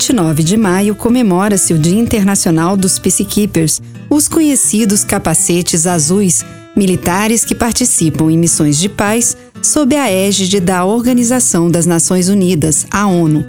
29 de maio comemora-se o Dia Internacional dos Peacekeepers, os conhecidos capacetes azuis, militares que participam em missões de paz sob a égide da Organização das Nações Unidas, a ONU.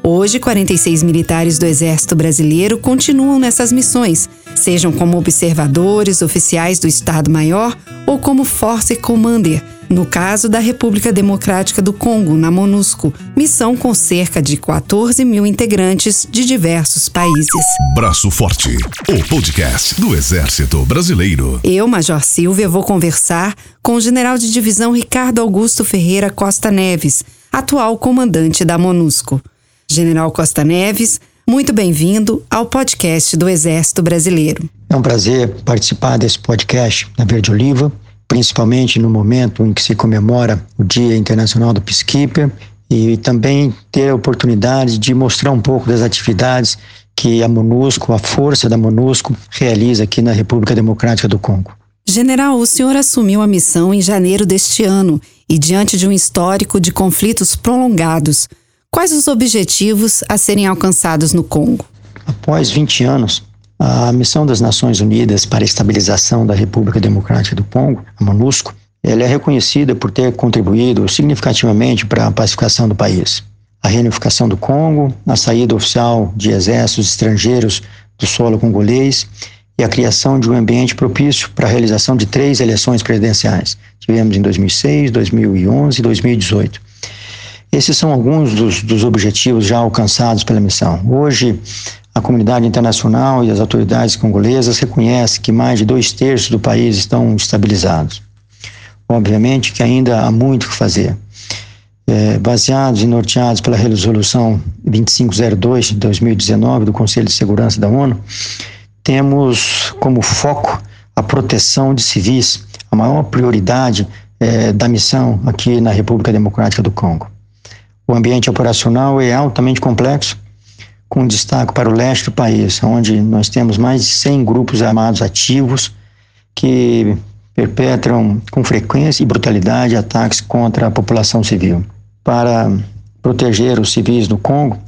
Hoje, 46 militares do Exército Brasileiro continuam nessas missões, sejam como observadores, oficiais do Estado-Maior ou como Force Commander, no caso da República Democrática do Congo, na MONUSCO, missão com cerca de 14 mil integrantes de diversos países. Braço Forte, o podcast do Exército Brasileiro. Eu, Major Silvia, vou conversar com o general de divisão Ricardo Augusto Ferreira Costa Neves, atual comandante da MONUSCO. General Costa Neves, muito bem-vindo ao podcast do Exército Brasileiro. É um prazer participar desse podcast na Verde Oliva principalmente no momento em que se comemora o Dia Internacional do Peacekeeper e também ter a oportunidade de mostrar um pouco das atividades que a MONUSCO, a força da MONUSCO, realiza aqui na República Democrática do Congo. General, o senhor assumiu a missão em janeiro deste ano e diante de um histórico de conflitos prolongados. Quais os objetivos a serem alcançados no Congo? Após 20 anos, a missão das Nações Unidas para a Estabilização da República Democrática do Congo, a MONUSCO, ela é reconhecida por ter contribuído significativamente para a pacificação do país. A reunificação do Congo, a saída oficial de exércitos estrangeiros do solo congolês e a criação de um ambiente propício para a realização de três eleições presidenciais. Tivemos em 2006, 2011 e 2018. Esses são alguns dos, dos objetivos já alcançados pela missão. Hoje, a comunidade internacional e as autoridades congolesas reconhecem que mais de dois terços do país estão estabilizados. Obviamente que ainda há muito que fazer. É, baseados e norteados pela Resolução 2502 de 2019 do Conselho de Segurança da ONU, temos como foco a proteção de civis, a maior prioridade é, da missão aqui na República Democrática do Congo. O ambiente operacional é altamente complexo, com destaque para o leste do país, onde nós temos mais de 100 grupos armados ativos que perpetram com frequência e brutalidade ataques contra a população civil. Para proteger os civis do Congo,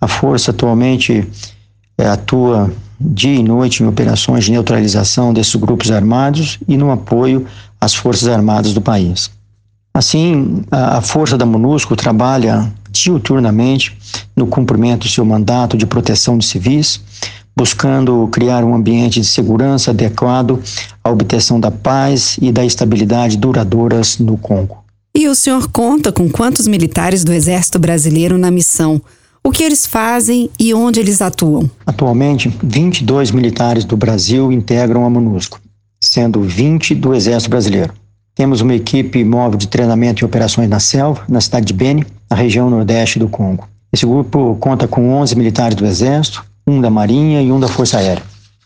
a força atualmente é, atua dia e noite em operações de neutralização desses grupos armados e no apoio às forças armadas do país. Assim, a força da MONUSCO trabalha diuturnamente no cumprimento do seu mandato de proteção de civis, buscando criar um ambiente de segurança adequado à obtenção da paz e da estabilidade duradouras no Congo. E o senhor conta com quantos militares do Exército Brasileiro na missão? O que eles fazem e onde eles atuam? Atualmente, 22 militares do Brasil integram a MONUSCO, sendo 20 do Exército Brasileiro. Temos uma equipe móvel de treinamento e operações na selva, na cidade de Beni, na região nordeste do Congo. Esse grupo conta com 11 militares do Exército, um da Marinha e um da Força Aérea.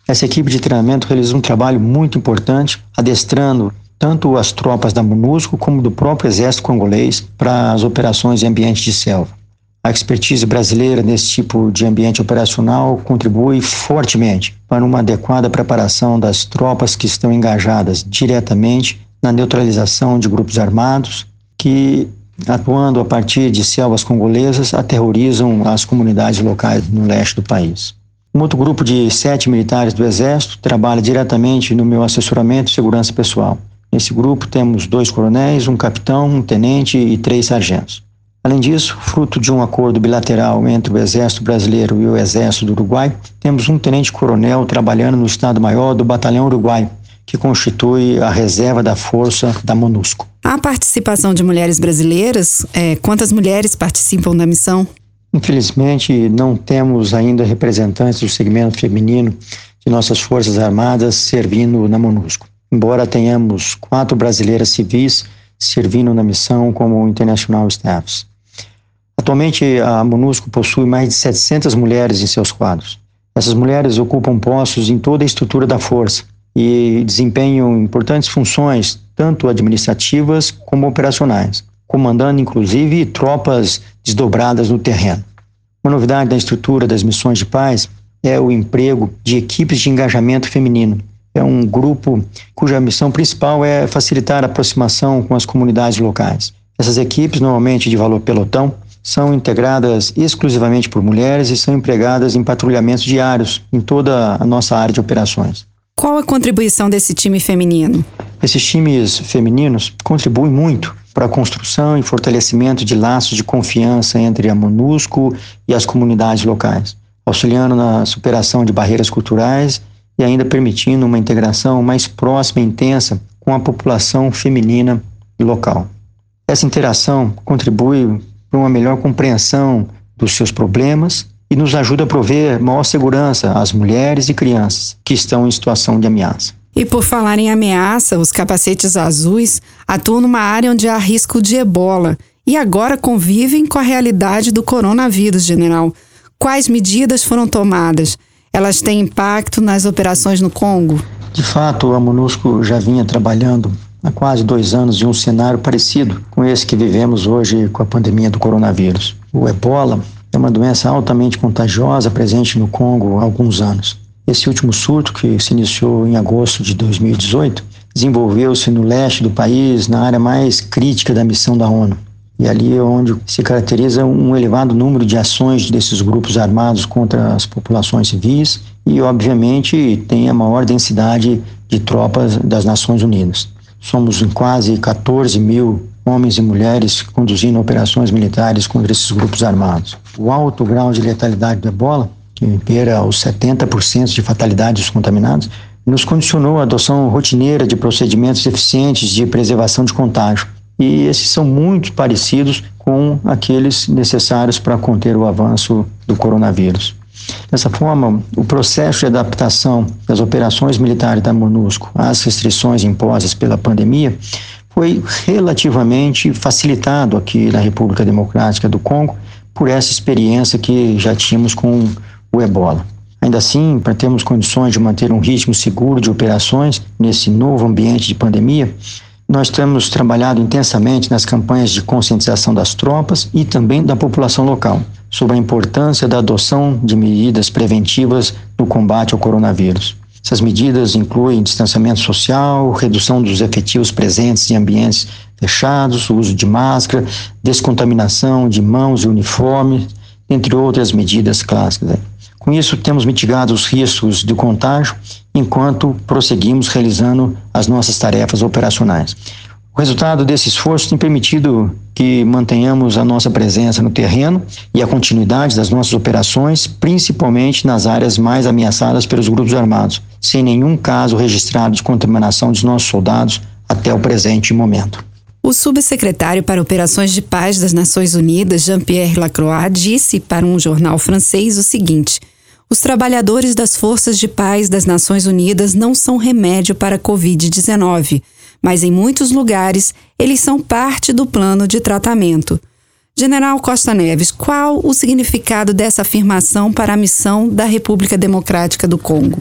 Essa equipe de treinamento realiza um trabalho muito importante, adestrando tanto as tropas da MONUSCO como do próprio Exército congolês para as operações em ambiente de selva. A expertise brasileira nesse tipo de ambiente operacional contribui fortemente para uma adequada preparação das tropas que estão engajadas diretamente na neutralização de grupos armados que, atuando a partir de selvas congolesas, aterrorizam as comunidades locais no leste do país. Um outro grupo de sete militares do Exército trabalha diretamente no meu assessoramento e segurança pessoal. Nesse grupo temos dois coronéis, um capitão, um tenente e três sargentos. Além disso, fruto de um acordo bilateral entre o Exército Brasileiro e o Exército do Uruguai, temos um tenente-coronel trabalhando no Estado-Maior do Batalhão Uruguai, que constitui a reserva da força da MONUSCO. A participação de mulheres brasileiras, é, quantas mulheres participam da missão? Infelizmente, não temos ainda representantes do segmento feminino de nossas Forças Armadas servindo na MONUSCO. Embora tenhamos quatro brasileiras civis servindo na missão como International Staffs. Atualmente, a MONUSCO possui mais de 700 mulheres em seus quadros. Essas mulheres ocupam postos em toda a estrutura da força, e desempenham importantes funções, tanto administrativas como operacionais, comandando inclusive tropas desdobradas no terreno. Uma novidade da estrutura das missões de paz é o emprego de equipes de engajamento feminino. É um grupo cuja missão principal é facilitar a aproximação com as comunidades locais. Essas equipes, normalmente de valor pelotão, são integradas exclusivamente por mulheres e são empregadas em patrulhamentos diários em toda a nossa área de operações. Qual a contribuição desse time feminino? Esses times femininos contribuem muito para a construção e fortalecimento de laços de confiança entre a MONUSCO e as comunidades locais, auxiliando na superação de barreiras culturais e ainda permitindo uma integração mais próxima e intensa com a população feminina local. Essa interação contribui para uma melhor compreensão dos seus problemas e nos ajuda a prover maior segurança às mulheres e crianças que estão em situação de ameaça. E por falar em ameaça, os capacetes azuis atuam numa área onde há risco de ebola e agora convivem com a realidade do coronavírus, general. Quais medidas foram tomadas? Elas têm impacto nas operações no Congo? De fato, a MONUSCO já vinha trabalhando há quase dois anos em um cenário parecido com esse que vivemos hoje com a pandemia do coronavírus. O ebola é uma doença altamente contagiosa presente no Congo há alguns anos. Esse último surto, que se iniciou em agosto de 2018, desenvolveu-se no leste do país, na área mais crítica da missão da ONU. E ali é onde se caracteriza um elevado número de ações desses grupos armados contra as populações civis e, obviamente, tem a maior densidade de tropas das Nações Unidas. Somos em quase 14 mil homens e mulheres conduzindo operações militares contra esses grupos armados. O alto grau de letalidade do ebola, que beira os 70% de fatalidade dos contaminados, nos condicionou a adoção rotineira de procedimentos eficientes de preservação de contágio. E esses são muito parecidos com aqueles necessários para conter o avanço do coronavírus. Dessa forma, o processo de adaptação das operações militares da MONUSCO às restrições impostas pela pandemia foi relativamente facilitado aqui na República Democrática do Congo por essa experiência que já tínhamos com o ebola. Ainda assim, para termos condições de manter um ritmo seguro de operações nesse novo ambiente de pandemia, nós temos trabalhado intensamente nas campanhas de conscientização das tropas e também da população local sobre a importância da adoção de medidas preventivas no combate ao coronavírus. Essas medidas incluem distanciamento social, redução dos efetivos presentes em ambientes fechados, uso de máscara, descontaminação de mãos e uniformes, entre outras medidas clássicas. Né? Com isso, temos mitigado os riscos de contágio enquanto prosseguimos realizando as nossas tarefas operacionais. O resultado desse esforço tem permitido que mantenhamos a nossa presença no terreno e a continuidade das nossas operações, principalmente nas áreas mais ameaçadas pelos grupos armados, sem nenhum caso registrado de contaminação dos nossos soldados até o presente momento. O subsecretário para Operações de Paz das Nações Unidas, Jean-Pierre Lacroix, disse para um jornal francês o seguinte: os trabalhadores das Forças de Paz das Nações Unidas não são remédio para a Covid-19 mas em muitos lugares eles são parte do plano de tratamento. General Costa Neves, qual o significado dessa afirmação para a missão da República Democrática do Congo?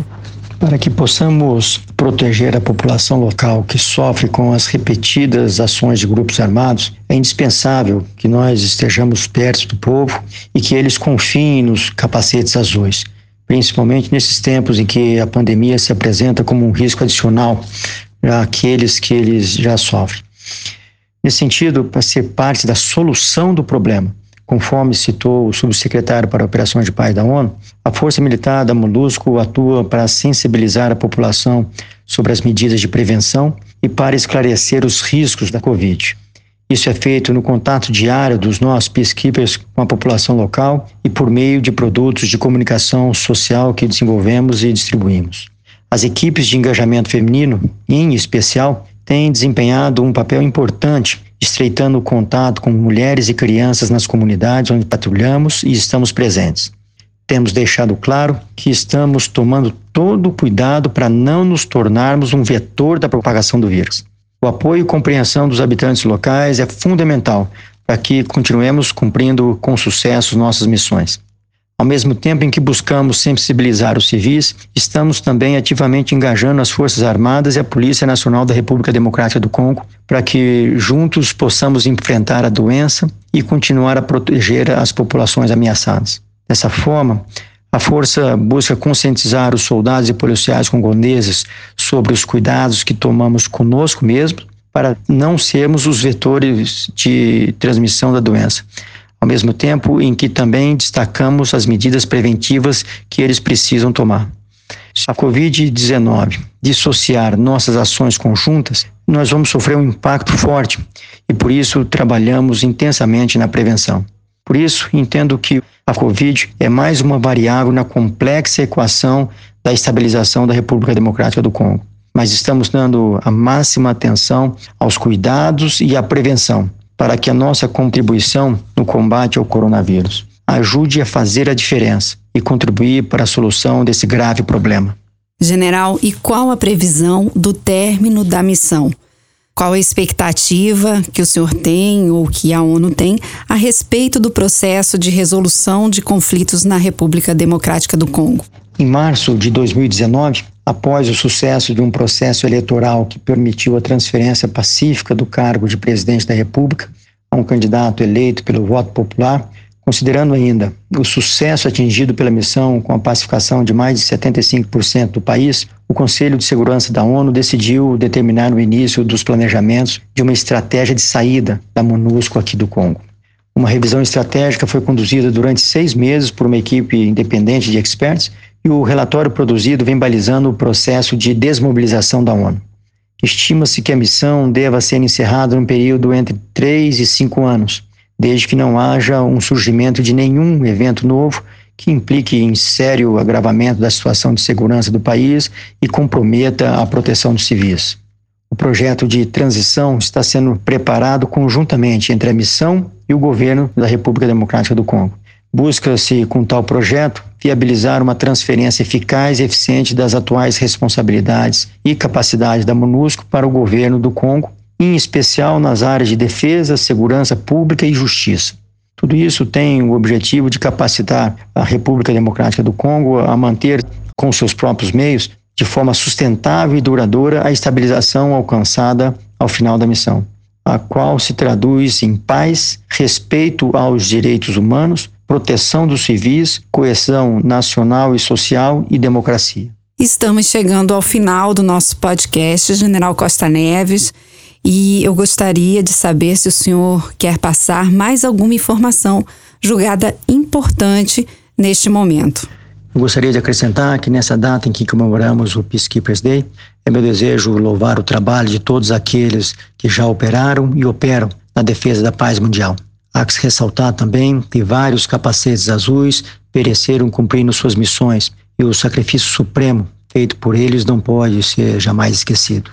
Para que possamos proteger a população local que sofre com as repetidas ações de grupos armados, é indispensável que nós estejamos perto do povo e que eles confiem nos capacetes azuis, principalmente nesses tempos em que a pandemia se apresenta como um risco adicional aqueles que eles já sofrem. Nesse sentido, para ser parte da solução do problema, conforme citou o subsecretário para Operações de Paz da ONU, a Força Militar da MONUSCO atua para sensibilizar a população sobre as medidas de prevenção e para esclarecer os riscos da Covid. Isso é feito no contato diário dos nossos peacekeepers com a população local e por meio de produtos de comunicação social que desenvolvemos e distribuímos. As equipes de engajamento feminino, em especial, têm desempenhado um papel importante, estreitando o contato com mulheres e crianças nas comunidades onde patrulhamos e estamos presentes. Temos deixado claro que estamos tomando todo o cuidado para não nos tornarmos um vetor da propagação do vírus. O apoio e compreensão dos habitantes locais é fundamental para que continuemos cumprindo com sucesso nossas missões. Ao mesmo tempo em que buscamos sensibilizar os civis, estamos também ativamente engajando as Forças Armadas e a Polícia Nacional da República Democrática do Congo para que juntos possamos enfrentar a doença e continuar a proteger as populações ameaçadas. Dessa forma, a força busca conscientizar os soldados e policiais congoleses sobre os cuidados que tomamos conosco mesmo para não sermos os vetores de transmissão da doença. Ao mesmo tempo em que também destacamos as medidas preventivas que eles precisam tomar. Se a Covid-19 dissociar nossas ações conjuntas, nós vamos sofrer um impacto forte e por isso trabalhamos intensamente na prevenção. Por isso, entendo que a Covid é mais uma variável na complexa equação da estabilização da República Democrática do Congo. Mas estamos dando a máxima atenção aos cuidados e à prevenção para que a nossa contribuição no combate ao coronavírus ajude a fazer a diferença e contribuir para a solução desse grave problema. General, e qual a previsão do término da missão? Qual a expectativa que o senhor tem ou que a ONU tem a respeito do processo de resolução de conflitos na República Democrática do Congo? Em março de 2019, após o sucesso de um processo eleitoral que permitiu a transferência pacífica do cargo de presidente da República a um candidato eleito pelo voto popular, Considerando ainda o sucesso atingido pela missão com a pacificação de mais de 75% do país, o Conselho de Segurança da ONU decidiu determinar o início dos planejamentos de uma estratégia de saída da MONUSCO aqui do Congo. Uma revisão estratégica foi conduzida durante seis meses por uma equipe independente de experts e o relatório produzido vem balizando o processo de desmobilização da ONU. Estima-se que a missão deva ser encerrada num período entre três e cinco anos, desde que não haja um surgimento de nenhum evento novo que implique em sério agravamento da situação de segurança do país e comprometa a proteção dos civis. O projeto de transição está sendo preparado conjuntamente entre a missão e o governo da República Democrática do Congo. Busca-se, com tal projeto, viabilizar uma transferência eficaz e eficiente das atuais responsabilidades e capacidades da MONUSCO para o governo do Congo em especial nas áreas de defesa, segurança pública e justiça. Tudo isso tem o objetivo de capacitar a República Democrática do Congo a manter, com seus próprios meios, de forma sustentável e duradoura, a estabilização alcançada ao final da missão, a qual se traduz em paz, respeito aos direitos humanos, proteção dos civis, coesão nacional e social e democracia. Estamos chegando ao final do nosso podcast, General Costa Neves. E eu gostaria de saber se o senhor quer passar mais alguma informação julgada importante neste momento. Eu gostaria de acrescentar que nessa data em que comemoramos o Peacekeepers Day, é meu desejo louvar o trabalho de todos aqueles que já operaram e operam na defesa da paz mundial. Há que se ressaltar também que vários capacetes azuis pereceram cumprindo suas missões e o sacrifício supremo feito por eles não pode ser jamais esquecido.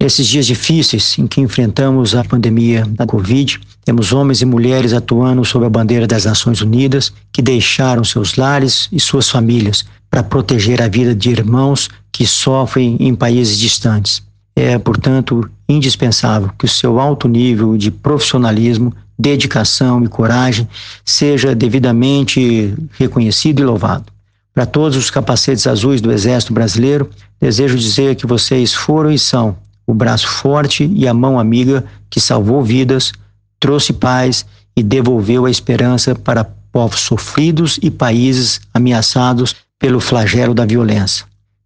Nesses dias difíceis em que enfrentamos a pandemia da Covid, temos homens e mulheres atuando sob a bandeira das Nações Unidas que deixaram seus lares e suas famílias para proteger a vida de irmãos que sofrem em países distantes. É, portanto, indispensável que o seu alto nível de profissionalismo, dedicação e coragem seja devidamente reconhecido e louvado. Para todos os capacetes azuis do Exército Brasileiro, desejo dizer que vocês foram e são o braço forte e a mão amiga que salvou vidas, trouxe paz e devolveu a esperança para povos sofridos e países ameaçados pelo flagelo da violência.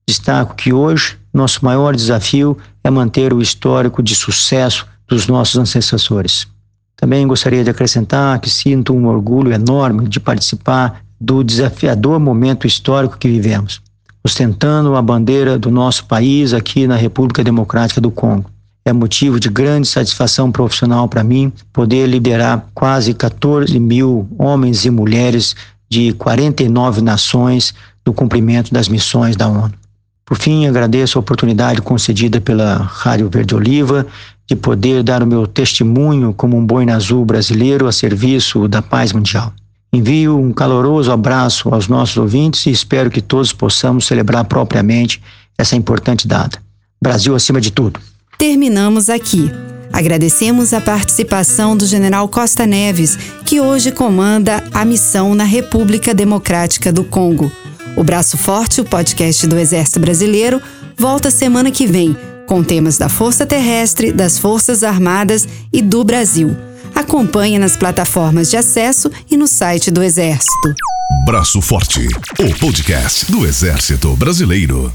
Destaco que hoje nosso maior desafio é manter o histórico de sucesso dos nossos ancestradores. Também gostaria de acrescentar que sinto um orgulho enorme de participar do desafiador momento histórico que vivemos ostentando a bandeira do nosso país aqui na República Democrática do Congo. É motivo de grande satisfação profissional para mim poder liderar quase 14 mil homens e mulheres de 49 nações no cumprimento das missões da ONU. Por fim, agradeço a oportunidade concedida pela Rádio Verde Oliva de poder dar o meu testemunho como um boina azul brasileiro a serviço da paz mundial. Envio um caloroso abraço aos nossos ouvintes e espero que todos possamos celebrar propriamente essa importante data. Brasil acima de tudo. Terminamos aqui. Agradecemos a participação do general Costa Neves, que hoje comanda a missão na República Democrática do Congo. O Braço Forte, o podcast do Exército Brasileiro, volta semana que vem com temas da Força Terrestre, das Forças Armadas e do Brasil. Acompanhe nas plataformas de acesso e no site do Exército. Braço Forte, o podcast do Exército Brasileiro.